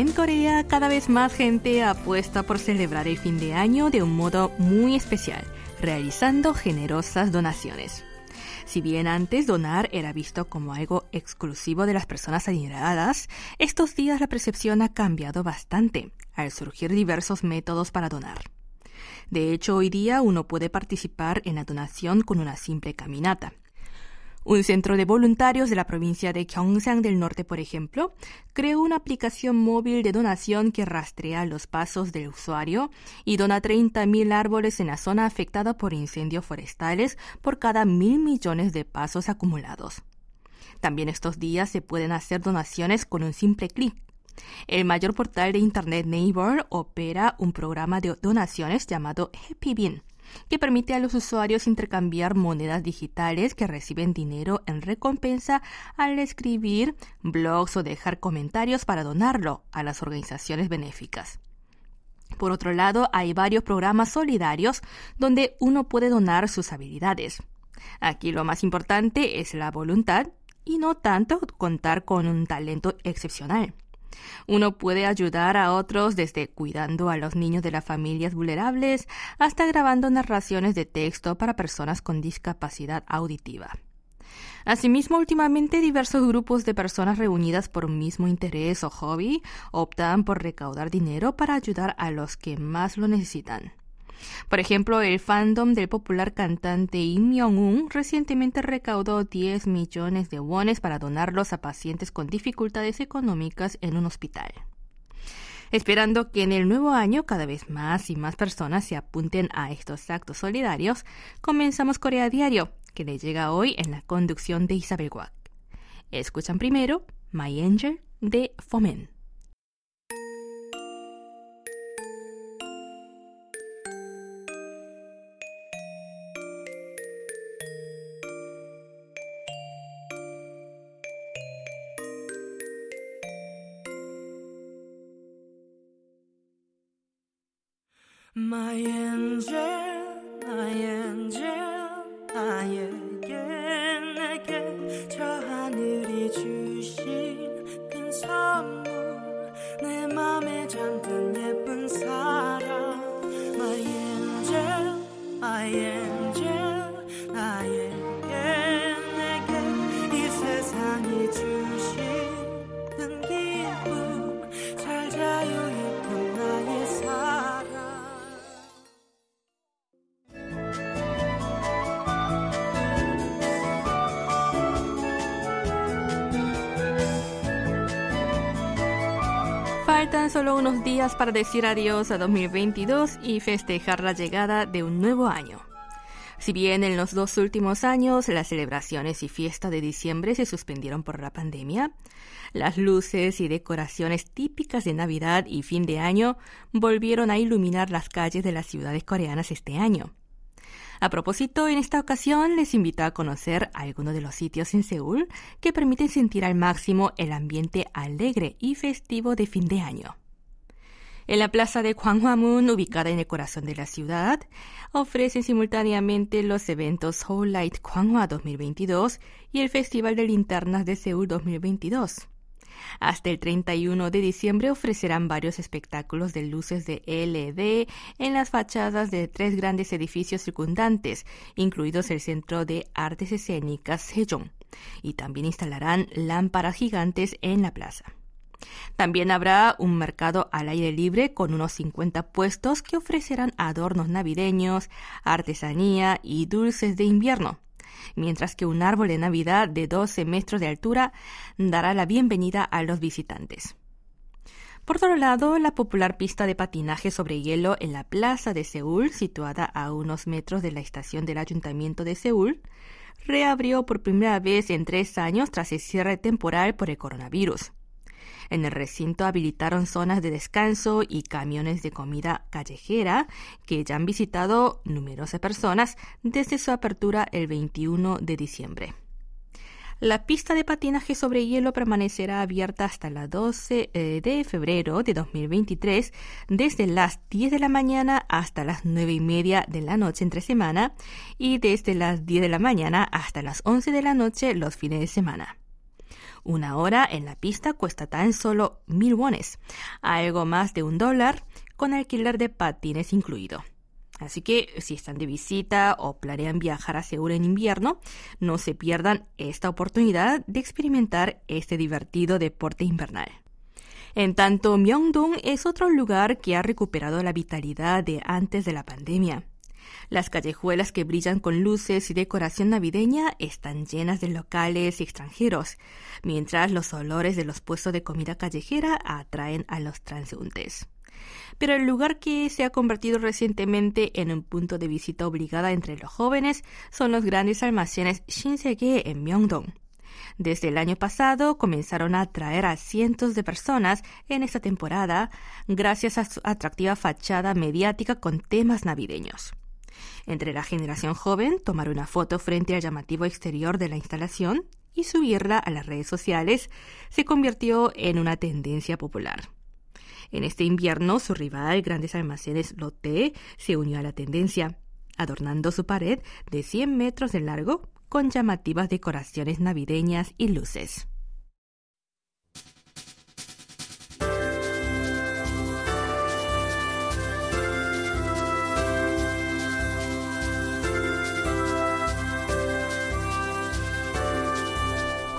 En Corea cada vez más gente apuesta por celebrar el fin de año de un modo muy especial, realizando generosas donaciones. Si bien antes donar era visto como algo exclusivo de las personas adineradas, estos días la percepción ha cambiado bastante al surgir diversos métodos para donar. De hecho, hoy día uno puede participar en la donación con una simple caminata. Un centro de voluntarios de la provincia de Gyeongsang del Norte, por ejemplo, creó una aplicación móvil de donación que rastrea los pasos del usuario y dona 30.000 árboles en la zona afectada por incendios forestales por cada mil millones de pasos acumulados. También estos días se pueden hacer donaciones con un simple clic. El mayor portal de Internet Neighbor opera un programa de donaciones llamado Happy Bean que permite a los usuarios intercambiar monedas digitales que reciben dinero en recompensa al escribir blogs o dejar comentarios para donarlo a las organizaciones benéficas. Por otro lado, hay varios programas solidarios donde uno puede donar sus habilidades. Aquí lo más importante es la voluntad y no tanto contar con un talento excepcional. Uno puede ayudar a otros desde cuidando a los niños de las familias vulnerables hasta grabando narraciones de texto para personas con discapacidad auditiva. Asimismo, últimamente diversos grupos de personas reunidas por un mismo interés o hobby optan por recaudar dinero para ayudar a los que más lo necesitan. Por ejemplo, el fandom del popular cantante Im Myung-un recientemente recaudó 10 millones de wones para donarlos a pacientes con dificultades económicas en un hospital. Esperando que en el nuevo año cada vez más y más personas se apunten a estos actos solidarios, comenzamos Corea Diario, que le llega hoy en la conducción de Isabel Guak. Escuchan primero My Angel de Fomen. My angel, solo unos días para decir adiós a 2022 y festejar la llegada de un nuevo año. Si bien en los dos últimos años las celebraciones y fiestas de diciembre se suspendieron por la pandemia, las luces y decoraciones típicas de Navidad y fin de año volvieron a iluminar las calles de las ciudades coreanas este año. A propósito, en esta ocasión les invito a conocer algunos de los sitios en Seúl que permiten sentir al máximo el ambiente alegre y festivo de fin de año. En la plaza de Gwanghwamun, ubicada en el corazón de la ciudad, ofrecen simultáneamente los eventos Whole Light Gwanghwa 2022 y el Festival de Linternas de Seúl 2022. Hasta el 31 de diciembre ofrecerán varios espectáculos de luces de LED en las fachadas de tres grandes edificios circundantes, incluidos el Centro de Artes Escénicas Sejong, y también instalarán lámparas gigantes en la plaza. También habrá un mercado al aire libre con unos 50 puestos que ofrecerán adornos navideños, artesanía y dulces de invierno mientras que un árbol de Navidad de 12 metros de altura dará la bienvenida a los visitantes. Por otro lado, la popular pista de patinaje sobre hielo en la plaza de Seúl, situada a unos metros de la estación del Ayuntamiento de Seúl, reabrió por primera vez en tres años tras el cierre temporal por el coronavirus. En el recinto habilitaron zonas de descanso y camiones de comida callejera que ya han visitado numerosas personas desde su apertura el 21 de diciembre. La pista de patinaje sobre hielo permanecerá abierta hasta el 12 eh, de febrero de 2023, desde las 10 de la mañana hasta las 9 y media de la noche entre semana y desde las 10 de la mañana hasta las 11 de la noche los fines de semana. Una hora en la pista cuesta tan solo mil wones, algo más de un dólar, con alquiler de patines incluido. Así que si están de visita o planean viajar a Seúl en invierno, no se pierdan esta oportunidad de experimentar este divertido deporte invernal. En tanto, Myeongdong es otro lugar que ha recuperado la vitalidad de antes de la pandemia. Las callejuelas que brillan con luces y decoración navideña están llenas de locales y extranjeros, mientras los olores de los puestos de comida callejera atraen a los transeúntes. Pero el lugar que se ha convertido recientemente en un punto de visita obligada entre los jóvenes son los grandes almacenes Shinsegae en Myeongdong. Desde el año pasado comenzaron a atraer a cientos de personas en esta temporada gracias a su atractiva fachada mediática con temas navideños. Entre la generación joven, tomar una foto frente al llamativo exterior de la instalación y subirla a las redes sociales se convirtió en una tendencia popular. En este invierno, su rival Grandes Almacenes Lotte se unió a la tendencia, adornando su pared de 100 metros de largo con llamativas decoraciones navideñas y luces.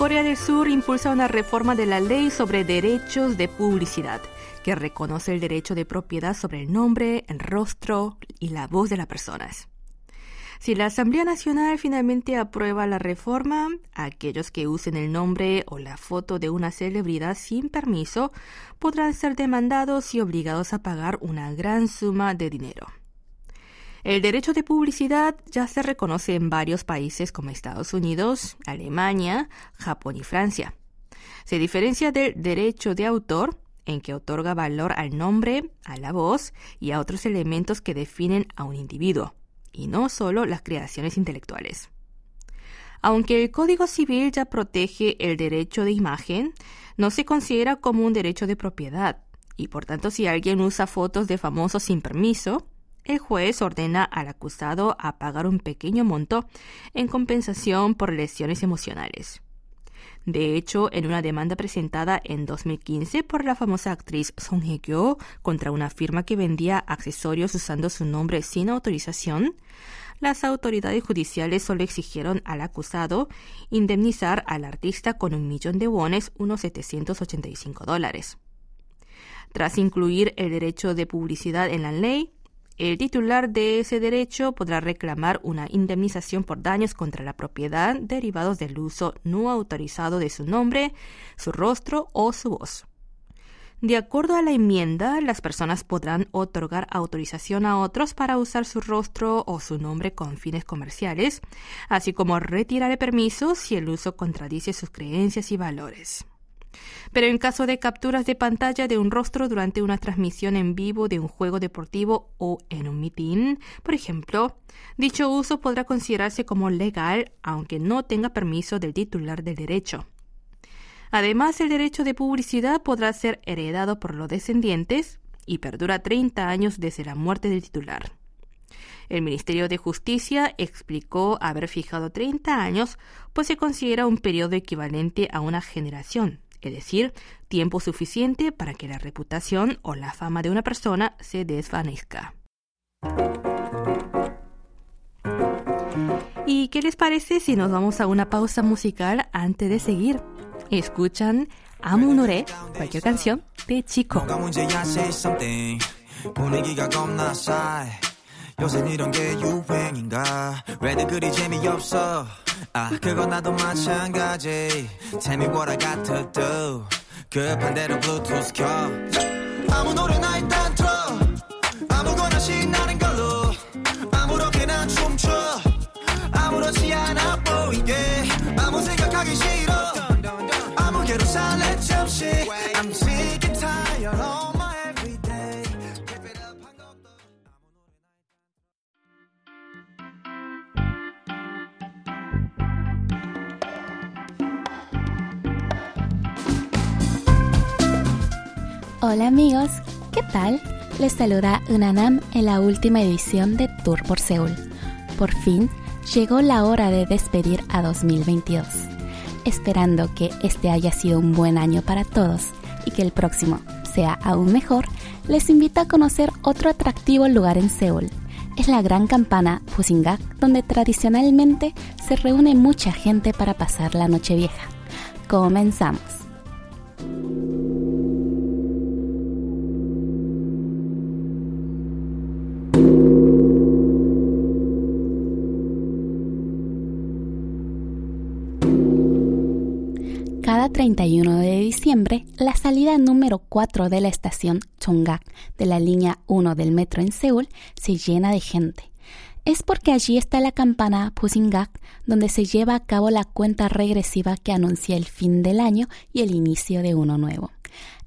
Corea del Sur impulsa una reforma de la ley sobre derechos de publicidad, que reconoce el derecho de propiedad sobre el nombre, el rostro y la voz de las personas. Si la Asamblea Nacional finalmente aprueba la reforma, aquellos que usen el nombre o la foto de una celebridad sin permiso podrán ser demandados y obligados a pagar una gran suma de dinero. El derecho de publicidad ya se reconoce en varios países como Estados Unidos, Alemania, Japón y Francia. Se diferencia del derecho de autor en que otorga valor al nombre, a la voz y a otros elementos que definen a un individuo, y no solo las creaciones intelectuales. Aunque el Código Civil ya protege el derecho de imagen, no se considera como un derecho de propiedad, y por tanto si alguien usa fotos de famosos sin permiso, el juez ordena al acusado a pagar un pequeño monto en compensación por lesiones emocionales. De hecho, en una demanda presentada en 2015 por la famosa actriz Song Hye-kyo contra una firma que vendía accesorios usando su nombre sin autorización, las autoridades judiciales solo exigieron al acusado indemnizar al artista con un millón de wones, unos 785 dólares. Tras incluir el derecho de publicidad en la ley, el titular de ese derecho podrá reclamar una indemnización por daños contra la propiedad derivados del uso no autorizado de su nombre, su rostro o su voz. De acuerdo a la enmienda, las personas podrán otorgar autorización a otros para usar su rostro o su nombre con fines comerciales, así como retirar el permiso si el uso contradice sus creencias y valores. Pero en caso de capturas de pantalla de un rostro durante una transmisión en vivo de un juego deportivo o en un mitin, por ejemplo, dicho uso podrá considerarse como legal aunque no tenga permiso del titular del derecho. Además, el derecho de publicidad podrá ser heredado por los descendientes y perdura 30 años desde la muerte del titular. El Ministerio de Justicia explicó haber fijado 30 años, pues se considera un periodo equivalente a una generación, es decir, tiempo suficiente para que la reputación o la fama de una persona se desvanezca. ¿Y qué les parece si nos vamos a una pausa musical antes de seguir? Escuchan Amo cualquier canción de Chico. 요새 이런 게 유행인가? 왜들 그리 재미없어? 아 그건 나도 마찬가지. Tell me what I got to do 급한 대로 블루투스 켜. 아무 노래나 일단 틀어. 아무거나 신나는 걸로. 아무렇게나 춤춰. 아무렇지 않아 보이게. 아무 생각하기 싫어 Hola amigos, ¿qué tal? Les saluda Unanam en la última edición de Tour por Seúl. Por fin llegó la hora de despedir a 2022. Esperando que este haya sido un buen año para todos y que el próximo sea aún mejor, les invito a conocer otro atractivo lugar en Seúl. Es la gran campana Pusingak, donde tradicionalmente se reúne mucha gente para pasar la noche vieja. Comenzamos. Cada 31 de diciembre, la salida número 4 de la estación Chonggak de la línea 1 del metro en Seúl se llena de gente. Es porque allí está la campana Pusingak, donde se lleva a cabo la cuenta regresiva que anuncia el fin del año y el inicio de uno nuevo.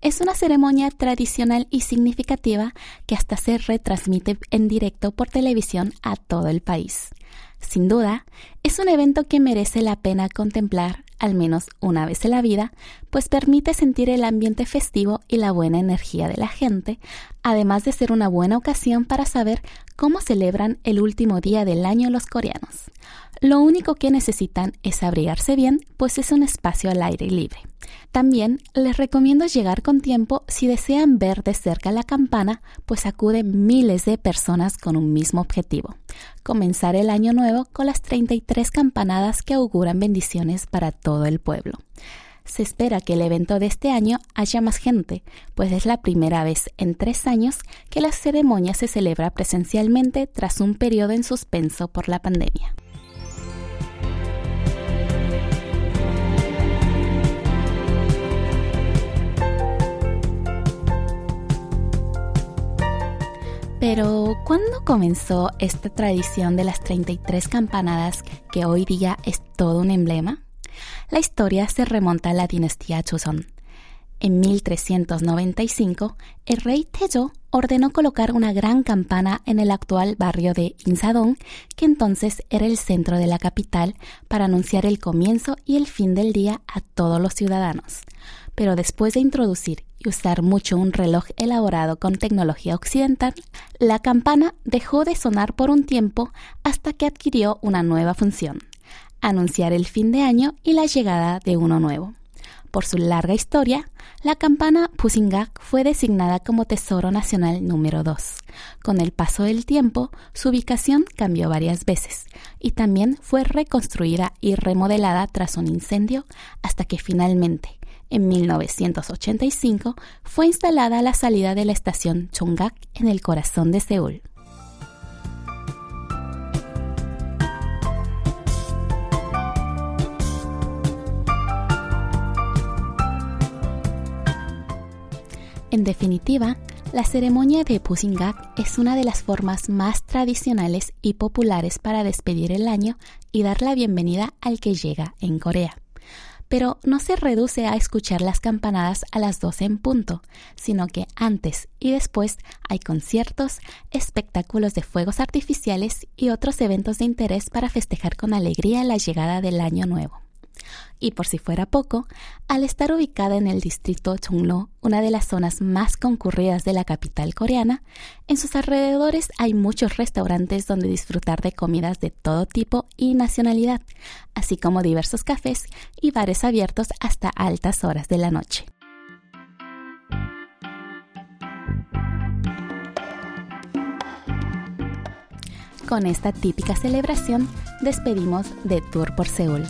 Es una ceremonia tradicional y significativa que hasta se retransmite en directo por televisión a todo el país. Sin duda, es un evento que merece la pena contemplar al menos una vez en la vida, pues permite sentir el ambiente festivo y la buena energía de la gente, además de ser una buena ocasión para saber cómo celebran el último día del año los coreanos. Lo único que necesitan es abrigarse bien, pues es un espacio al aire libre. También les recomiendo llegar con tiempo si desean ver de cerca la campana, pues acuden miles de personas con un mismo objetivo, comenzar el año nuevo con las 33 campanadas que auguran bendiciones para todo el pueblo. Se espera que el evento de este año haya más gente, pues es la primera vez en tres años que la ceremonia se celebra presencialmente tras un periodo en suspenso por la pandemia. Pero, ¿cuándo comenzó esta tradición de las 33 campanadas que hoy día es todo un emblema? La historia se remonta a la dinastía Joseon. En 1395, el rey Taejo ordenó colocar una gran campana en el actual barrio de Insadong, que entonces era el centro de la capital, para anunciar el comienzo y el fin del día a todos los ciudadanos. Pero después de introducir y usar mucho un reloj elaborado con tecnología occidental, la campana dejó de sonar por un tiempo hasta que adquirió una nueva función, anunciar el fin de año y la llegada de uno nuevo. Por su larga historia, la campana Pusingak fue designada como Tesoro Nacional número 2. Con el paso del tiempo, su ubicación cambió varias veces y también fue reconstruida y remodelada tras un incendio hasta que finalmente, en 1985 fue instalada la salida de la estación Chonggak en el corazón de Seúl. En definitiva, la ceremonia de Pusingak es una de las formas más tradicionales y populares para despedir el año y dar la bienvenida al que llega en Corea pero no se reduce a escuchar las campanadas a las 12 en punto, sino que antes y después hay conciertos, espectáculos de fuegos artificiales y otros eventos de interés para festejar con alegría la llegada del año nuevo. Y por si fuera poco, al estar ubicada en el distrito Chunglo, una de las zonas más concurridas de la capital coreana, en sus alrededores hay muchos restaurantes donde disfrutar de comidas de todo tipo y nacionalidad, así como diversos cafés y bares abiertos hasta altas horas de la noche. Con esta típica celebración despedimos de Tour por Seúl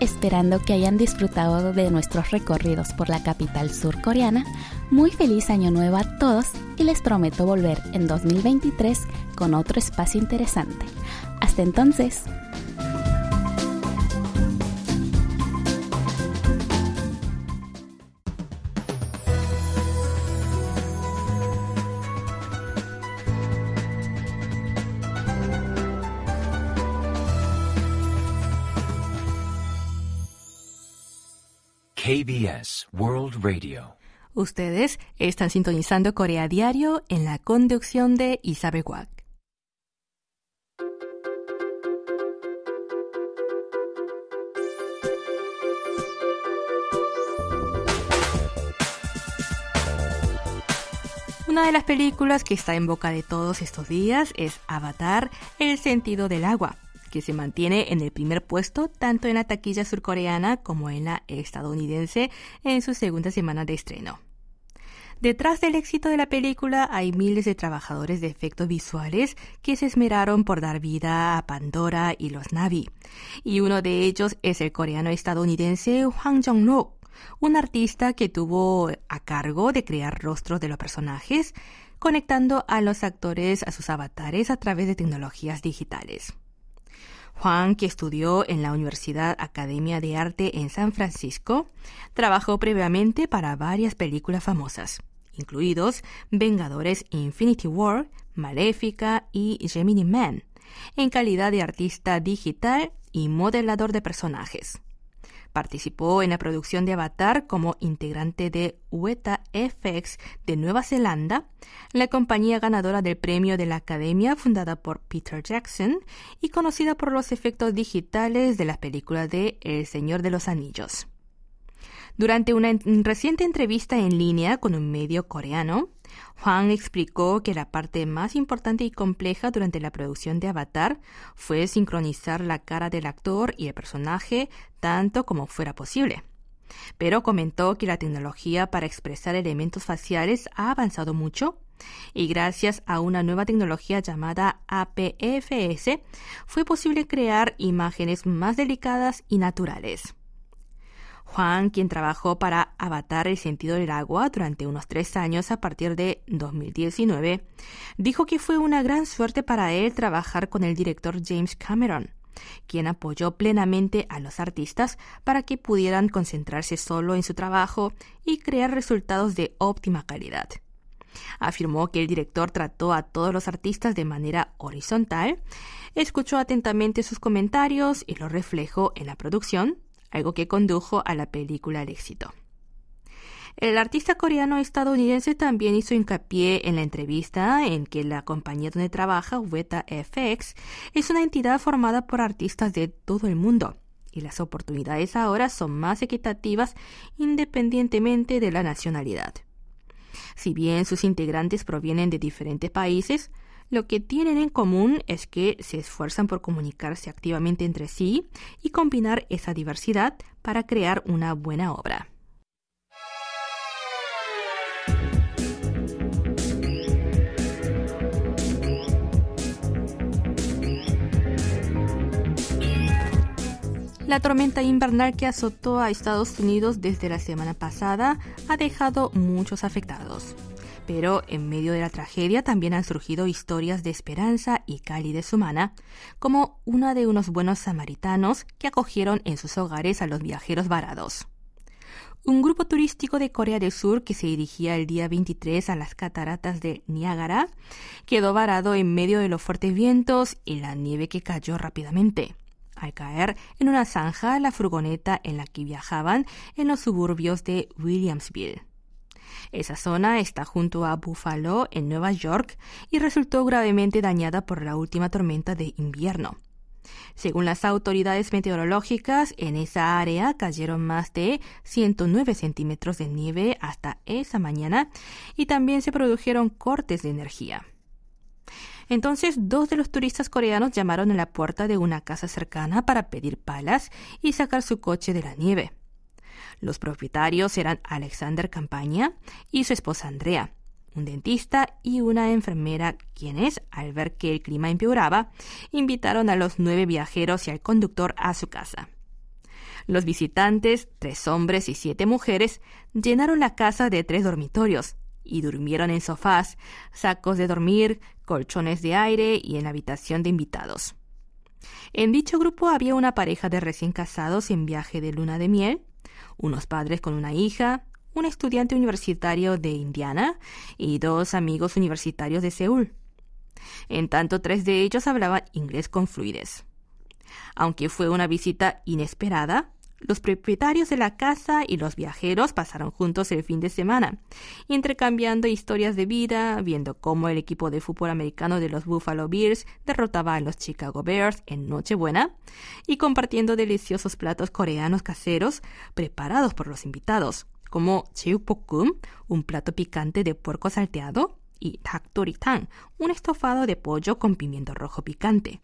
esperando que hayan disfrutado de nuestros recorridos por la capital surcoreana. Muy feliz año nuevo a todos y les prometo volver en 2023 con otro espacio interesante. Hasta entonces. KBS World Radio. Ustedes están sintonizando Corea Diario en la conducción de Isabel Wack. Una de las películas que está en boca de todos estos días es Avatar, El sentido del agua que se mantiene en el primer puesto tanto en la taquilla surcoreana como en la estadounidense en su segunda semana de estreno. Detrás del éxito de la película hay miles de trabajadores de efectos visuales que se esmeraron por dar vida a Pandora y los Navi. Y uno de ellos es el coreano estadounidense Hwang Jong-nok, un artista que tuvo a cargo de crear rostros de los personajes, conectando a los actores a sus avatares a través de tecnologías digitales. Juan, que estudió en la Universidad Academia de Arte en San Francisco, trabajó previamente para varias películas famosas, incluidos Vengadores Infinity War, Maléfica y Gemini Man, en calidad de artista digital y modelador de personajes. Participó en la producción de Avatar como integrante de Weta FX de Nueva Zelanda, la compañía ganadora del premio de la Academia fundada por Peter Jackson y conocida por los efectos digitales de las películas de El Señor de los Anillos. Durante una reciente entrevista en línea con un medio coreano, Juan explicó que la parte más importante y compleja durante la producción de Avatar fue sincronizar la cara del actor y el personaje tanto como fuera posible. Pero comentó que la tecnología para expresar elementos faciales ha avanzado mucho y gracias a una nueva tecnología llamada APFS fue posible crear imágenes más delicadas y naturales. Juan, quien trabajó para Avatar el sentido del agua durante unos tres años a partir de 2019, dijo que fue una gran suerte para él trabajar con el director James Cameron, quien apoyó plenamente a los artistas para que pudieran concentrarse solo en su trabajo y crear resultados de óptima calidad. Afirmó que el director trató a todos los artistas de manera horizontal, escuchó atentamente sus comentarios y lo reflejó en la producción, algo que condujo a la película al éxito. El artista coreano estadounidense también hizo hincapié en la entrevista en que la compañía donde trabaja, Weta FX, es una entidad formada por artistas de todo el mundo y las oportunidades ahora son más equitativas independientemente de la nacionalidad. Si bien sus integrantes provienen de diferentes países, lo que tienen en común es que se esfuerzan por comunicarse activamente entre sí y combinar esa diversidad para crear una buena obra. La tormenta invernal que azotó a Estados Unidos desde la semana pasada ha dejado muchos afectados. Pero en medio de la tragedia también han surgido historias de esperanza y calidez humana, como una de unos buenos samaritanos que acogieron en sus hogares a los viajeros varados. Un grupo turístico de Corea del Sur que se dirigía el día 23 a las cataratas de Niágara quedó varado en medio de los fuertes vientos y la nieve que cayó rápidamente al caer en una zanja la furgoneta en la que viajaban en los suburbios de Williamsville. Esa zona está junto a Buffalo, en Nueva York, y resultó gravemente dañada por la última tormenta de invierno. Según las autoridades meteorológicas, en esa área cayeron más de 109 centímetros de nieve hasta esa mañana y también se produjeron cortes de energía. Entonces, dos de los turistas coreanos llamaron a la puerta de una casa cercana para pedir palas y sacar su coche de la nieve. Los propietarios eran Alexander Campaña y su esposa Andrea, un dentista y una enfermera, quienes, al ver que el clima empeoraba, invitaron a los nueve viajeros y al conductor a su casa. Los visitantes, tres hombres y siete mujeres, llenaron la casa de tres dormitorios y durmieron en sofás, sacos de dormir, colchones de aire y en la habitación de invitados. En dicho grupo había una pareja de recién casados en viaje de luna de miel, unos padres con una hija, un estudiante universitario de Indiana y dos amigos universitarios de Seúl. En tanto, tres de ellos hablaban inglés con fluidez. Aunque fue una visita inesperada, los propietarios de la casa y los viajeros pasaron juntos el fin de semana, intercambiando historias de vida, viendo cómo el equipo de fútbol americano de los Buffalo Bills derrotaba a los Chicago Bears en Nochebuena, y compartiendo deliciosos platos coreanos caseros preparados por los invitados, como Cheupokkum, un plato picante de puerco salteado, y Tang, un estofado de pollo con pimiento rojo picante.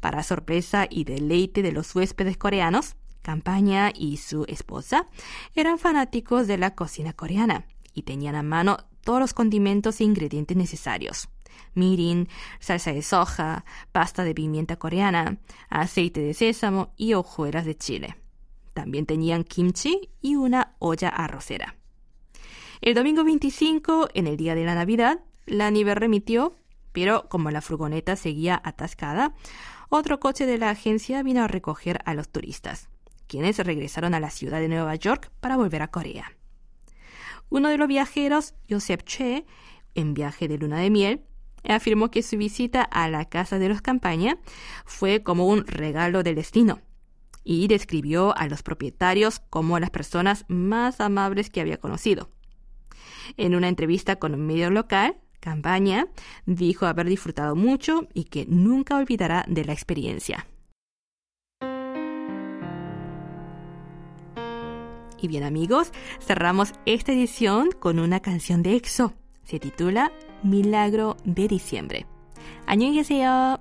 Para sorpresa y deleite de los huéspedes coreanos, Campaña y su esposa eran fanáticos de la cocina coreana y tenían a mano todos los condimentos e ingredientes necesarios. Mirin, salsa de soja, pasta de pimienta coreana, aceite de sésamo y hojuelas de chile. También tenían kimchi y una olla arrocera. El domingo 25, en el día de la Navidad, la nieve remitió, pero como la furgoneta seguía atascada, otro coche de la agencia vino a recoger a los turistas, quienes regresaron a la ciudad de Nueva York para volver a Corea. Uno de los viajeros, Joseph Che, en viaje de luna de miel, afirmó que su visita a la casa de los Campaña fue como un regalo del destino y describió a los propietarios como las personas más amables que había conocido. En una entrevista con un medio local, Campaña dijo haber disfrutado mucho y que nunca olvidará de la experiencia. Y bien amigos, cerramos esta edición con una canción de EXO. Se titula Milagro de Diciembre. 안녕히 계세요.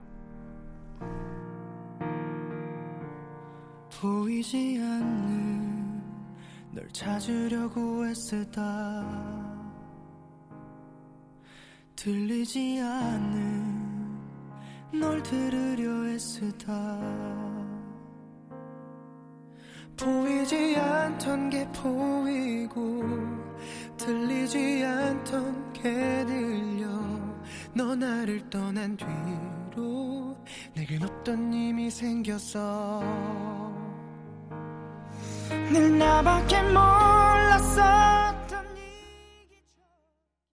들리지 않는 널 들으려 애쓰다 보이지 않던 게 보이고 들리지 않던 게 들려. 너 나를 떠난 뒤로 내겐 어떤 힘이 생겼어. 늘 나밖에 몰랐어